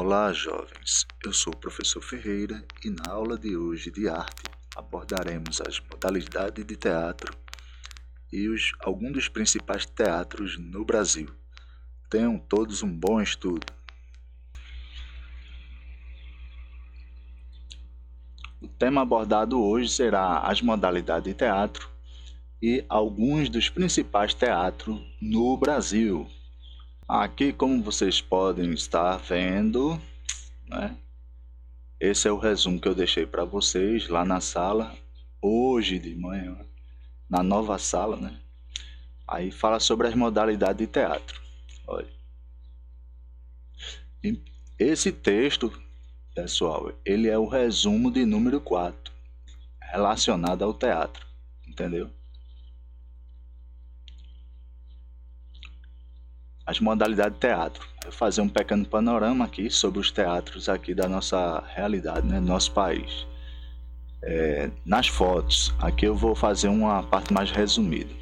Olá, jovens. Eu sou o professor Ferreira e na aula de hoje de arte abordaremos as modalidades de teatro e os, alguns dos principais teatros no Brasil. Tenham todos um bom estudo. O tema abordado hoje será as modalidades de teatro e alguns dos principais teatros no Brasil. Aqui, como vocês podem estar vendo, né? Esse é o resumo que eu deixei para vocês lá na sala hoje de manhã, na nova sala, né? Aí fala sobre as modalidades de teatro. Olha. Esse texto, pessoal, ele é o resumo de número 4, relacionado ao teatro, entendeu? As modalidades de teatro. Vou fazer um pequeno panorama aqui sobre os teatros aqui da nossa realidade, né, nosso país. É, nas fotos, aqui eu vou fazer uma parte mais resumida.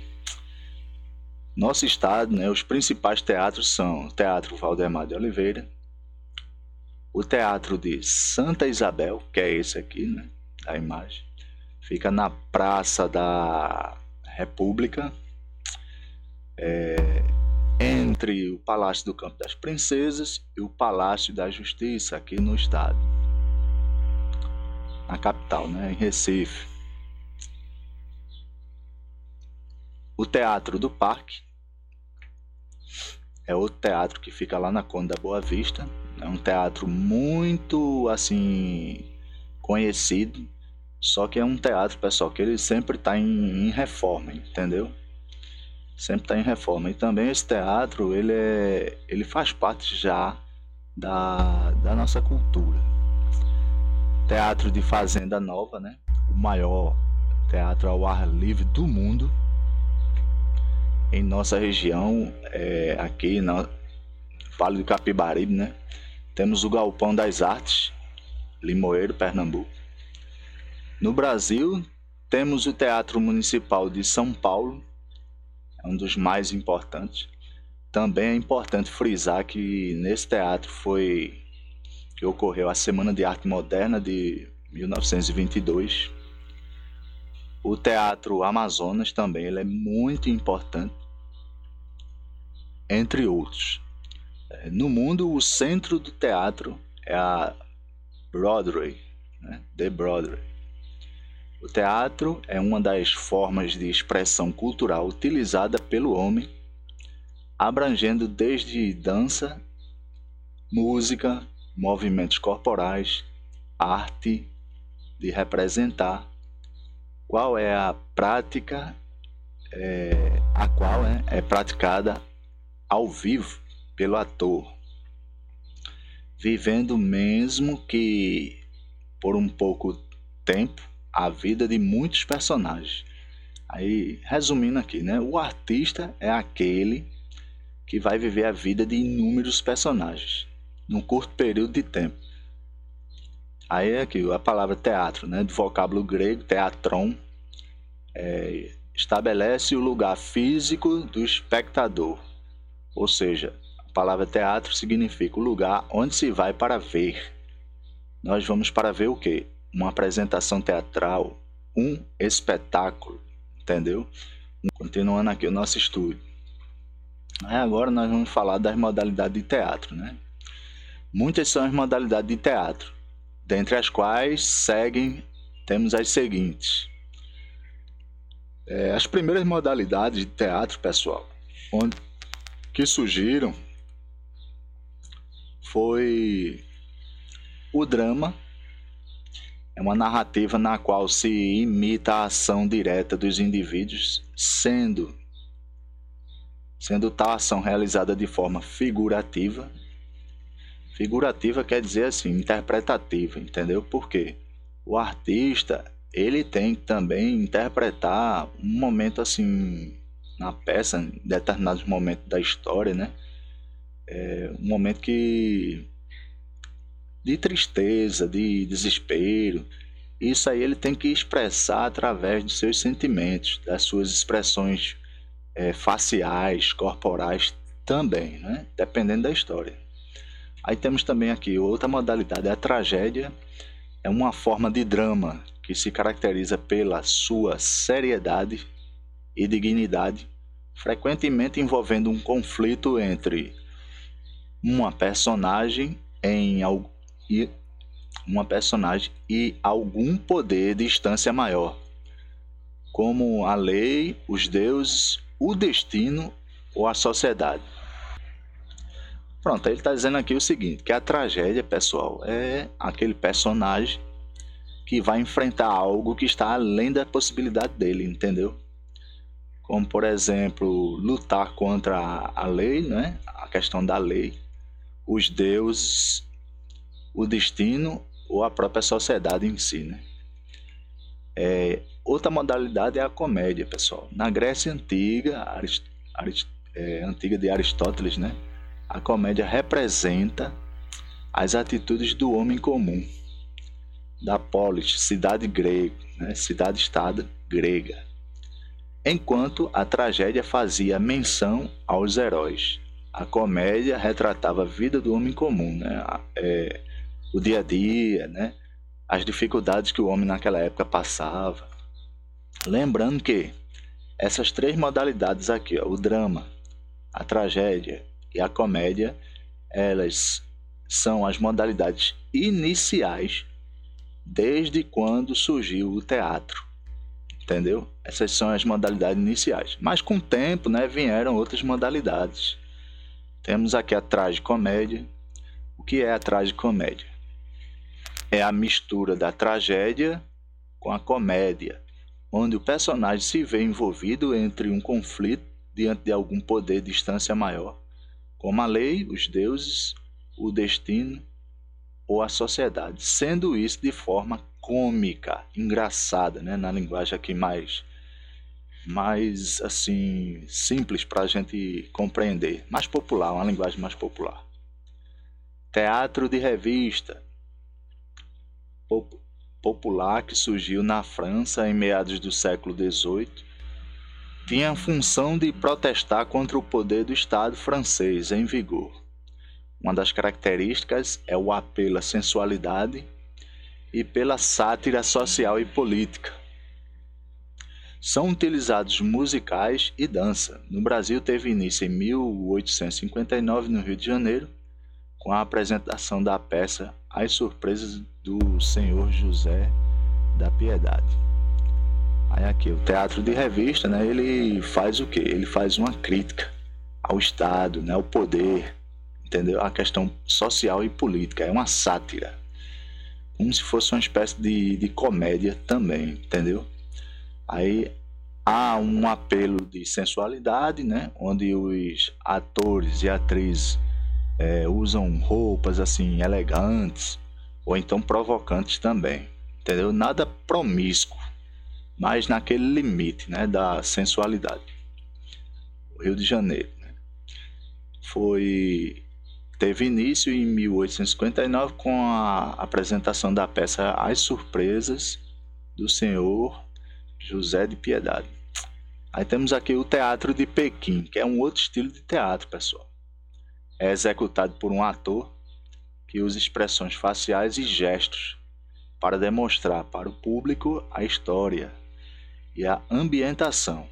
Nosso estado, né, os principais teatros são o Teatro Valdemar de Oliveira, o Teatro de Santa Isabel, que é esse aqui, né, a imagem, fica na Praça da República. É, entre o Palácio do Campo das Princesas e o Palácio da Justiça aqui no estado, na capital, né, em Recife. O Teatro do Parque é outro teatro que fica lá na Conda da Boa Vista. É um teatro muito assim conhecido, só que é um teatro, pessoal, que ele sempre está em, em reforma, entendeu? Sempre está em reforma. E também esse teatro, ele, é, ele faz parte já da, da nossa cultura. Teatro de Fazenda Nova, né? O maior teatro ao ar livre do mundo. Em nossa região, é, aqui no Vale do Capibaribe, né? Temos o Galpão das Artes, Limoeiro, Pernambuco. No Brasil, temos o Teatro Municipal de São Paulo, um dos mais importantes. Também é importante frisar que nesse teatro foi que ocorreu a Semana de Arte Moderna de 1922. O Teatro Amazonas também ele é muito importante, entre outros. É, no mundo, o centro do teatro é a Broadway, né? The Broadway. O teatro é uma das formas de expressão cultural utilizada pelo homem, abrangendo desde dança, música, movimentos corporais, arte de representar, qual é a prática é, a qual é, é praticada ao vivo pelo ator, vivendo mesmo que por um pouco tempo a vida de muitos personagens. Aí, resumindo aqui, né? O artista é aquele que vai viver a vida de inúmeros personagens num curto período de tempo. Aí é aqui a palavra teatro, né? Do vocábulo grego, teatron, é, estabelece o lugar físico do espectador. Ou seja, a palavra teatro significa o lugar onde se vai para ver. Nós vamos para ver o quê? Uma apresentação teatral, um espetáculo, entendeu? Continuando aqui o nosso estudo. Aí agora nós vamos falar das modalidades de teatro, né? Muitas são as modalidades de teatro, dentre as quais seguem temos as seguintes. É, as primeiras modalidades de teatro, pessoal, onde, que surgiram foi o drama é uma narrativa na qual se imita a ação direta dos indivíduos, sendo sendo tal ação realizada de forma figurativa. Figurativa quer dizer assim, interpretativa, entendeu? Porque o artista, ele tem que também interpretar um momento assim na peça, em determinados momentos da história, né? É um momento que de tristeza, de desespero. Isso aí ele tem que expressar através dos seus sentimentos, das suas expressões é, faciais, corporais também, né? dependendo da história. Aí temos também aqui outra modalidade, a tragédia. É uma forma de drama que se caracteriza pela sua seriedade e dignidade, frequentemente envolvendo um conflito entre uma personagem em e uma personagem e algum poder de instância maior, como a lei, os deuses, o destino ou a sociedade. Pronto, ele está dizendo aqui o seguinte, que a tragédia, pessoal, é aquele personagem que vai enfrentar algo que está além da possibilidade dele, entendeu? Como, por exemplo, lutar contra a lei, né? a questão da lei, os deuses, o destino ou a própria sociedade em si. Né? É, outra modalidade é a comédia, pessoal. Na Grécia Antiga, Arist, Arist, é, antiga de Aristóteles, né? a comédia representa as atitudes do homem comum da polis, cidade grega, né, cidade-estado grega, enquanto a tragédia fazia menção aos heróis. A comédia retratava a vida do homem comum, né, é, o dia a dia, né, as dificuldades que o homem naquela época passava. Lembrando que essas três modalidades aqui, ó, o drama, a tragédia e a comédia, elas são as modalidades iniciais desde quando surgiu o teatro. Entendeu? Essas são as modalidades iniciais. Mas com o tempo, né, vieram outras modalidades. Temos aqui a tragicomédia. O que é a tragicomédia? É a mistura da tragédia com a comédia, onde o personagem se vê envolvido entre um conflito diante de algum poder de distância maior, como a lei, os deuses, o destino ou a sociedade, sendo isso de forma cômica, engraçada, né? na linguagem aqui mais mais assim simples para a gente compreender, mais popular, uma linguagem mais popular. Teatro de revista popular que surgiu na França em meados do século XVIII tinha a função de protestar contra o poder do Estado francês em vigor uma das características é o apelo à sensualidade e pela sátira social e política. São utilizados musicais e dança. No Brasil teve início em 1859 no Rio de Janeiro, com a apresentação da peça As Surpresas do Senhor José da Piedade. Aí aqui o teatro de revista, né? Ele faz o quê? Ele faz uma crítica ao Estado, né? Ao poder, entendeu? A questão social e política, é uma sátira. Como se fosse uma espécie de, de comédia também, entendeu? Aí há um apelo de sensualidade, né? Onde os atores e atrizes é, usam roupas assim elegantes ou então provocantes também, entendeu? Nada promíscuo, mas naquele limite, né? Da sensualidade. O Rio de Janeiro né? foi teve início em 1859 com a apresentação da peça As Surpresas do Senhor José de Piedade. Aí temos aqui o Teatro de Pequim, que é um outro estilo de teatro, pessoal. É executado por um ator que usa expressões faciais e gestos para demonstrar para o público a história e a ambientação.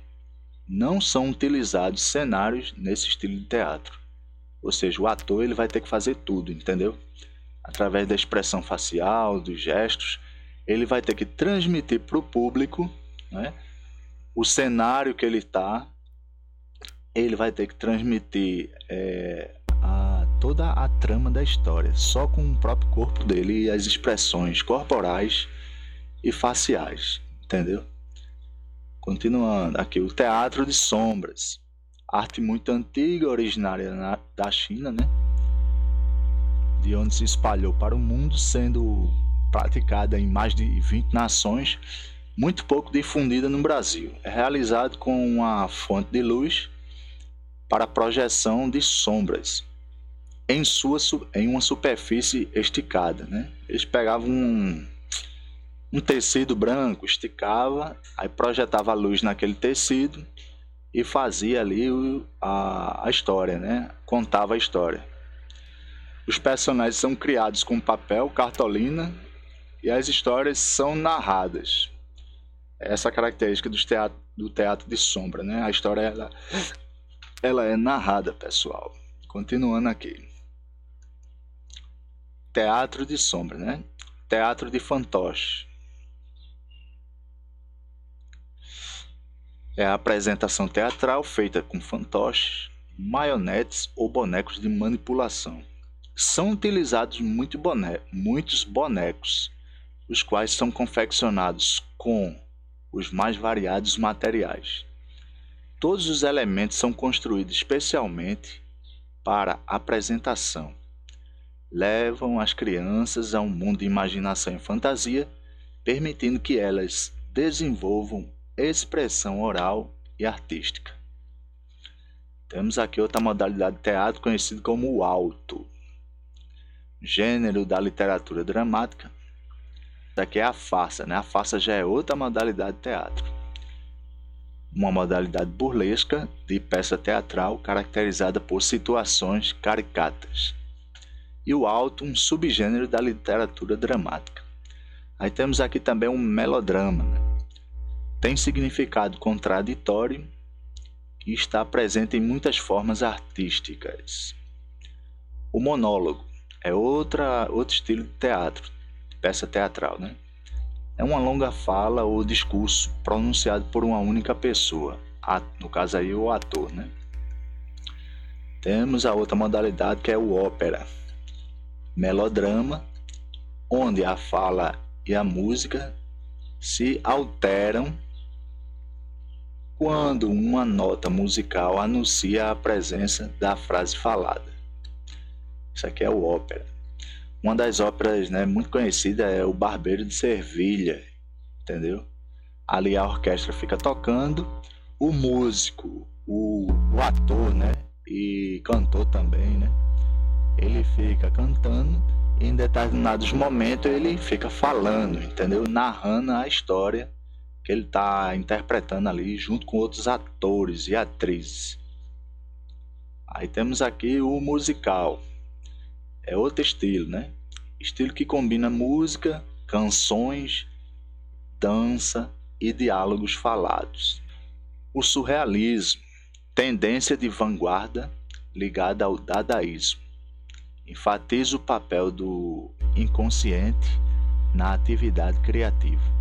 Não são utilizados cenários nesse estilo de teatro. Ou seja, o ator ele vai ter que fazer tudo, entendeu? Através da expressão facial, dos gestos, ele vai ter que transmitir para o público né, o cenário que ele está, ele vai ter que transmitir é, toda a trama da história, só com o próprio corpo dele e as expressões corporais e faciais, entendeu? Continuando aqui, o teatro de sombras arte muito antiga, originária na, da China, né? De onde se espalhou para o mundo, sendo praticada em mais de 20 nações, muito pouco difundida no Brasil. É realizado com uma fonte de luz para projeção de sombras em, sua, em uma superfície esticada. Né? Eles pegavam um, um tecido branco, esticava, aí projetava a luz naquele tecido e fazia ali a, a história, né? Contava a história. Os personagens são criados com papel, cartolina e as histórias são narradas. Essa é a característica do teatro, do teatro de sombra, né? A história ela, ela é narrada, pessoal. Continuando aqui. Teatro de sombra, né? Teatro de fantoche. É a apresentação teatral feita com fantoches, maionetes ou bonecos de manipulação. São utilizados muito muitos bonecos, os quais são confeccionados com os mais variados materiais. Todos os elementos são construídos especialmente para apresentação. Levam as crianças a um mundo de imaginação e fantasia, permitindo que elas desenvolvam expressão oral e artística. Temos aqui outra modalidade de teatro conhecida como o alto, gênero da literatura dramática. Aqui é a farsa, né? A farsa já é outra modalidade de teatro. Uma modalidade burlesca de peça teatral caracterizada por situações caricatas. E o alto, um subgênero da literatura dramática. Aí temos aqui também um melodrama, né? tem significado contraditório e está presente em muitas formas artísticas. O monólogo é outra, outro estilo de teatro, de peça teatral, né? É uma longa fala ou discurso pronunciado por uma única pessoa, no caso aí o ator, né? Temos a outra modalidade que é o ópera, melodrama, onde a fala e a música se alteram quando uma nota musical anuncia a presença da frase falada. Isso aqui é o ópera. Uma das óperas né, muito conhecida é o Barbeiro de Servilha, entendeu? Ali a orquestra fica tocando, o músico, o, o ator, né, e cantor também, né, ele fica cantando e em determinados momentos ele fica falando, entendeu? Narrando a história que ele está interpretando ali junto com outros atores e atrizes. Aí temos aqui o musical. É outro estilo, né? Estilo que combina música, canções, dança e diálogos falados. O surrealismo, tendência de vanguarda ligada ao dadaísmo, enfatiza o papel do inconsciente na atividade criativa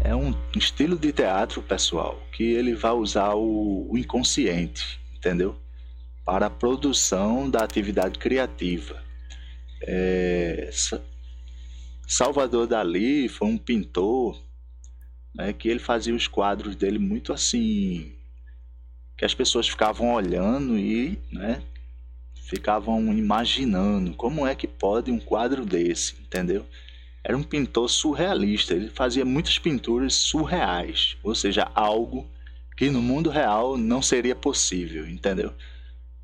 é um estilo de teatro, pessoal, que ele vai usar o, o inconsciente, entendeu? Para a produção da atividade criativa. É, Salvador Dali foi um pintor né, que ele fazia os quadros dele muito assim que as pessoas ficavam olhando e né, ficavam imaginando como é que pode um quadro desse, entendeu? era um pintor surrealista. Ele fazia muitas pinturas surreais, ou seja, algo que no mundo real não seria possível, entendeu?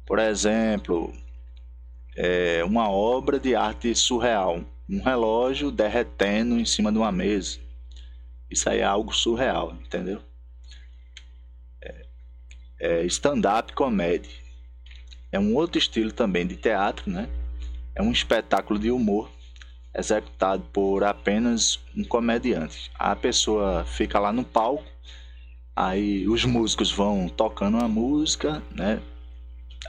Por exemplo, é uma obra de arte surreal, um relógio derretendo em cima de uma mesa. Isso aí é algo surreal, entendeu? É, é stand-up comedy. É um outro estilo também de teatro, né? É um espetáculo de humor executado por apenas um comediante. A pessoa fica lá no palco, aí os músicos vão tocando a música, né?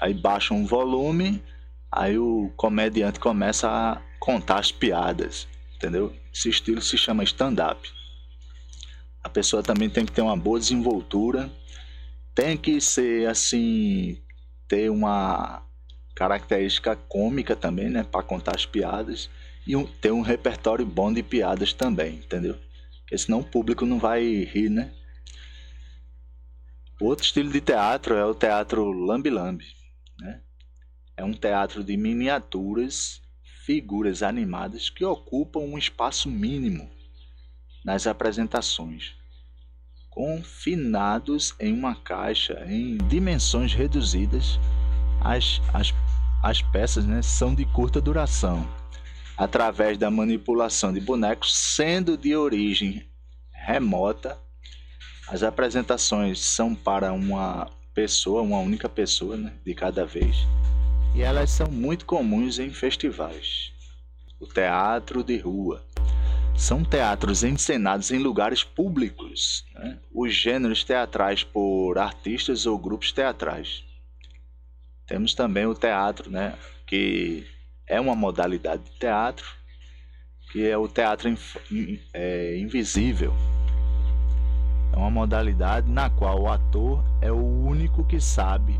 Aí baixam o volume, aí o comediante começa a contar as piadas, entendeu? Esse estilo se chama stand-up. A pessoa também tem que ter uma boa desenvoltura, tem que ser assim, ter uma característica cômica também, né, para contar as piadas e um, ter um repertório bom de piadas também, entendeu? Porque senão o público não vai rir, né? Outro estilo de teatro é o teatro lambi-lambi, né? É um teatro de miniaturas, figuras animadas que ocupam um espaço mínimo nas apresentações, confinados em uma caixa em dimensões reduzidas. As, as, as peças né, são de curta duração através da manipulação de bonecos, sendo de origem remota. As apresentações são para uma pessoa, uma única pessoa né, de cada vez, e elas são muito comuns em festivais. O teatro de rua. São teatros encenados em lugares públicos, né? os gêneros teatrais por artistas ou grupos teatrais. Temos também o teatro, né? que é uma modalidade de teatro, que é o teatro é, invisível. É uma modalidade na qual o ator é o único que sabe,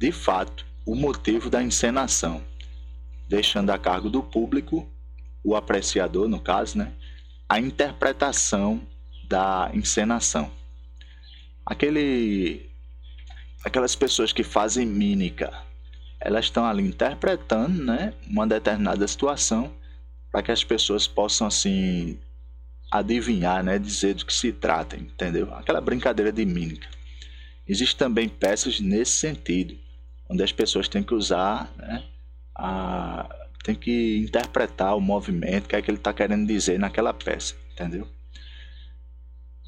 de fato, o motivo da encenação, deixando a cargo do público, o apreciador, no caso, né, a interpretação da encenação. Aquele, aquelas pessoas que fazem mímica, elas estão ali interpretando né, uma determinada situação para que as pessoas possam assim adivinhar, né, dizer do que se trata, entendeu? Aquela brincadeira de mímica. Existem também peças nesse sentido, onde as pessoas têm que usar, né, a, tem que interpretar o movimento, o que é que ele está querendo dizer naquela peça, entendeu?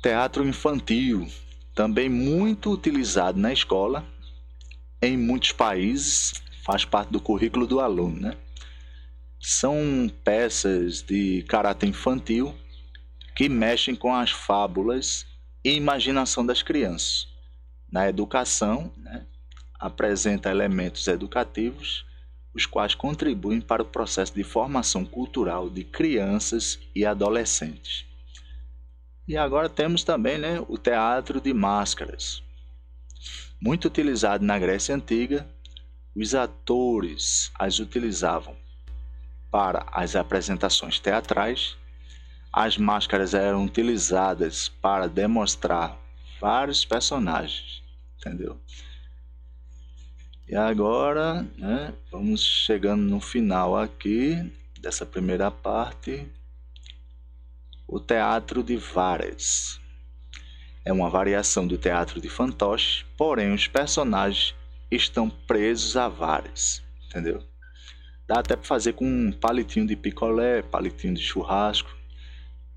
Teatro infantil, também muito utilizado na escola, em muitos países, faz parte do currículo do aluno, né? São peças de caráter infantil que mexem com as fábulas e imaginação das crianças. Na educação, né, apresenta elementos educativos, os quais contribuem para o processo de formação cultural de crianças e adolescentes. E agora temos também né, o teatro de máscaras. Muito utilizado na Grécia Antiga, os atores as utilizavam para as apresentações teatrais as máscaras eram utilizadas para demonstrar vários personagens, entendeu? E agora, né, vamos chegando no final aqui dessa primeira parte. O teatro de Vares é uma variação do teatro de fantoche, porém os personagens estão presos a Vares, entendeu? Dá até para fazer com um palitinho de picolé, palitinho de churrasco,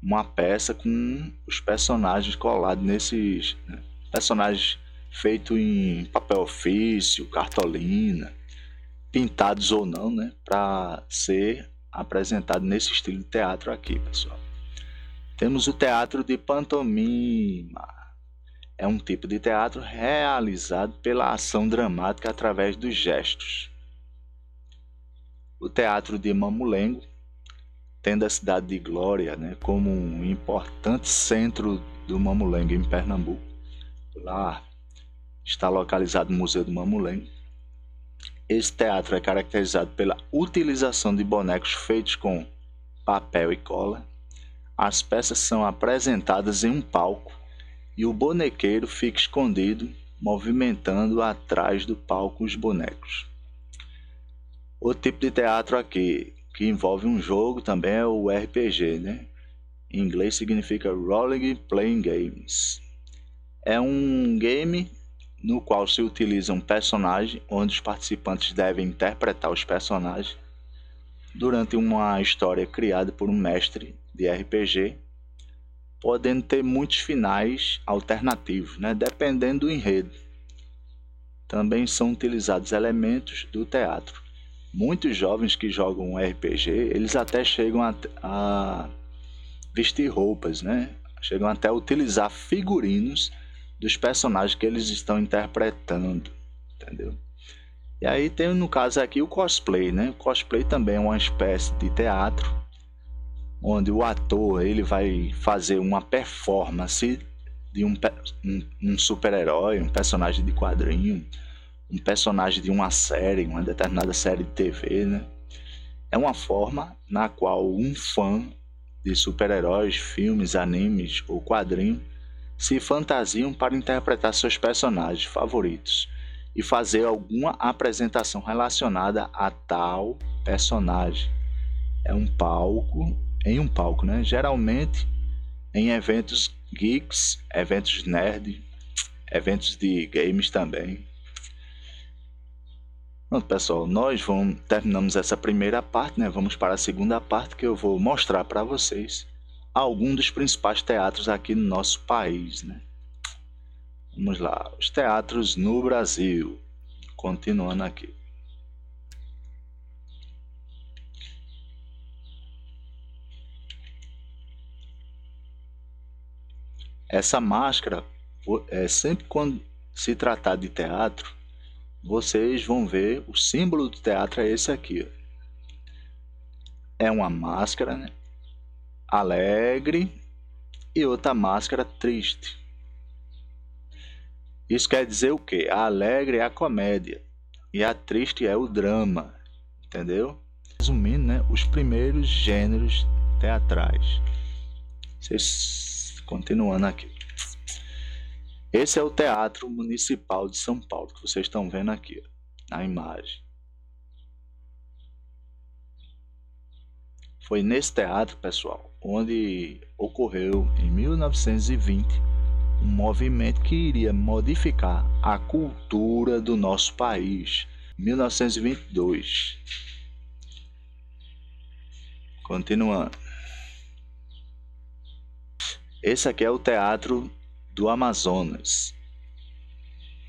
uma peça com os personagens colados nesses né? personagens feitos em papel ofício, cartolina, pintados ou não, né, para ser apresentado nesse estilo de teatro aqui, pessoal. Temos o teatro de pantomima. É um tipo de teatro realizado pela ação dramática através dos gestos. O teatro de mamulengo tendo a cidade de Glória né, como um importante centro do Mamulengo em Pernambuco. Lá está localizado o Museu do Mamulengo. Esse teatro é caracterizado pela utilização de bonecos feitos com papel e cola. As peças são apresentadas em um palco e o bonequeiro fica escondido, movimentando atrás do palco os bonecos. O tipo de teatro aqui que envolve um jogo também é o RPG, né? Em inglês significa Rolling Playing Games. É um game no qual se utiliza um personagem onde os participantes devem interpretar os personagens durante uma história criada por um mestre de RPG, podendo ter muitos finais alternativos, né? dependendo do enredo. Também são utilizados elementos do teatro muitos jovens que jogam RPG, eles até chegam a, a vestir roupas, né? Chegam até a utilizar figurinos dos personagens que eles estão interpretando, entendeu? E aí tem no caso aqui o cosplay, né? O cosplay também é uma espécie de teatro onde o ator ele vai fazer uma performance de um, um, um super-herói, um personagem de quadrinho, um personagem de uma série, uma determinada série de TV, né? É uma forma na qual um fã de super-heróis, filmes, animes ou quadrinhos se fantasiam para interpretar seus personagens favoritos e fazer alguma apresentação relacionada a tal personagem. É um palco, em um palco, né? Geralmente em eventos geeks, eventos nerd, eventos de games também. Pronto, pessoal, nós vamos, terminamos essa primeira parte, né? Vamos para a segunda parte que eu vou mostrar para vocês algum dos principais teatros aqui no nosso país, né? Vamos lá, os teatros no Brasil. Continuando aqui. Essa máscara, é, sempre quando se tratar de teatro, vocês vão ver o símbolo do teatro é esse aqui. É uma máscara, né? Alegre e outra máscara triste. Isso quer dizer o quê? A alegre é a comédia e a triste é o drama, entendeu? Resumindo, né, os primeiros gêneros teatrais. Vocês continuando aqui. Esse é o Teatro Municipal de São Paulo que vocês estão vendo aqui, na imagem. Foi nesse teatro, pessoal, onde ocorreu em 1920 um movimento que iria modificar a cultura do nosso país. 1922. Continuando. Esse aqui é o Teatro do Amazonas.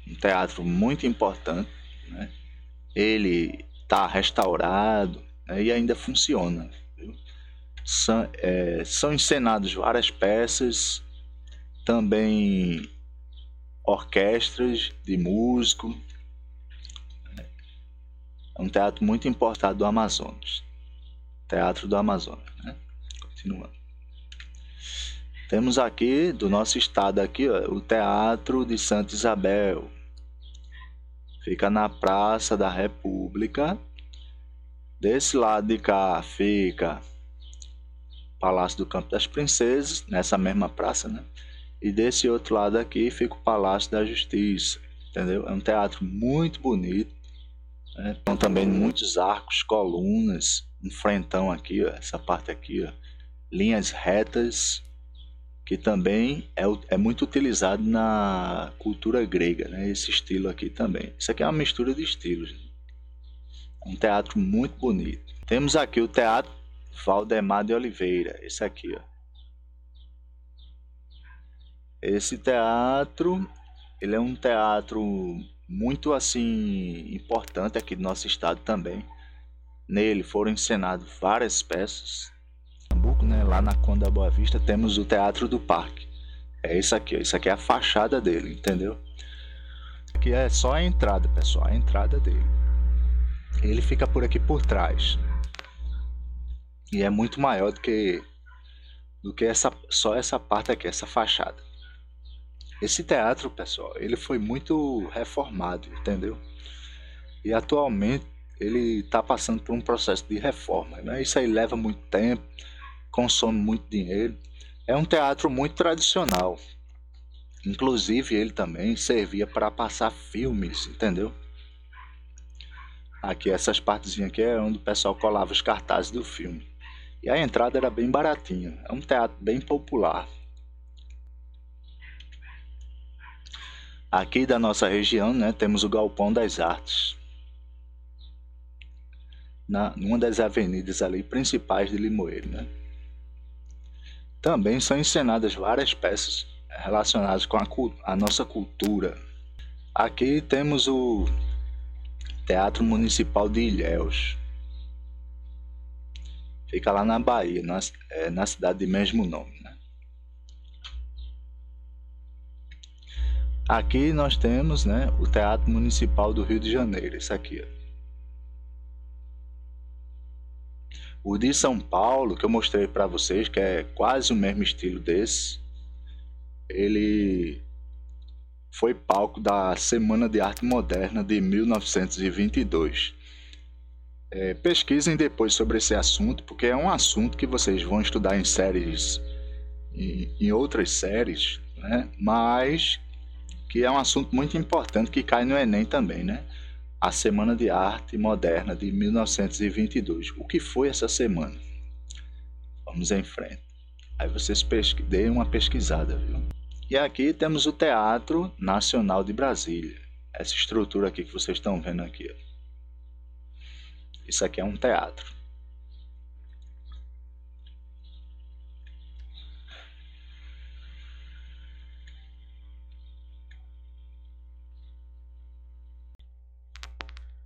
Um teatro muito importante. Né? Ele está restaurado né? e ainda funciona. São, é, são encenadas várias peças também orquestras de músico. É um teatro muito importado do Amazonas. Teatro do Amazonas, né? Continuando. Temos aqui do nosso estado aqui, ó, o Teatro de Santa Isabel. Fica na Praça da República. Desse lado de cá fica Palácio do Campo das Princesas, nessa mesma praça, né? E desse outro lado aqui fica o Palácio da Justiça, entendeu? É um teatro muito bonito. Né? Então também muitos arcos, colunas, um frentão aqui, ó, essa parte aqui, ó, linhas retas, que também é, é muito utilizado na cultura grega, né? Esse estilo aqui também. Isso aqui é uma mistura de estilos. Né? É um teatro muito bonito. Temos aqui o Teatro Valdemar de Oliveira, esse aqui, ó. Esse teatro, ele é um teatro muito assim importante aqui do nosso estado também. Nele foram encenadas várias peças. Né, lá na Conda Boa Vista temos o Teatro do Parque. É isso aqui, isso aqui é a fachada dele, entendeu? Aqui é só a entrada, pessoal, a entrada dele. Ele fica por aqui por trás. E é muito maior do que do que essa só essa parte aqui, essa fachada. Esse teatro, pessoal, ele foi muito reformado, entendeu? E atualmente ele está passando por um processo de reforma. Né? Isso aí leva muito tempo, consome muito dinheiro. É um teatro muito tradicional. Inclusive ele também servia para passar filmes, entendeu? Aqui essas partezinhas aqui é onde o pessoal colava os cartazes do filme. E a entrada era bem baratinha. É um teatro bem popular. Aqui da nossa região, né, temos o Galpão das Artes. Na, numa das avenidas ali principais de Limoeiro, né? Também são encenadas várias peças relacionadas com a, a nossa cultura. Aqui temos o Teatro Municipal de Ilhéus. Fica lá na Bahia, na, é, na cidade de mesmo nome. Aqui nós temos né, o Teatro Municipal do Rio de Janeiro, isso aqui. Ó. O de São Paulo, que eu mostrei para vocês, que é quase o mesmo estilo desse, ele foi palco da Semana de Arte Moderna de 1922. É, pesquisem depois sobre esse assunto, porque é um assunto que vocês vão estudar em séries, em, em outras séries, né? mas que é um assunto muito importante que cai no Enem também, né? A Semana de Arte Moderna de 1922. O que foi essa semana? Vamos em frente. Aí vocês pesqu... deem uma pesquisada, viu? E aqui temos o Teatro Nacional de Brasília. Essa estrutura aqui que vocês estão vendo aqui. Isso aqui é um teatro.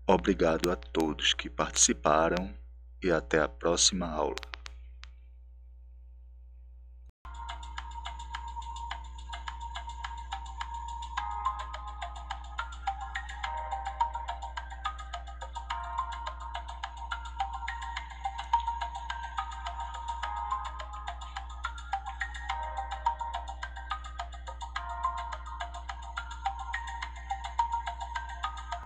Obrigado a todos que participaram e até a próxima aula.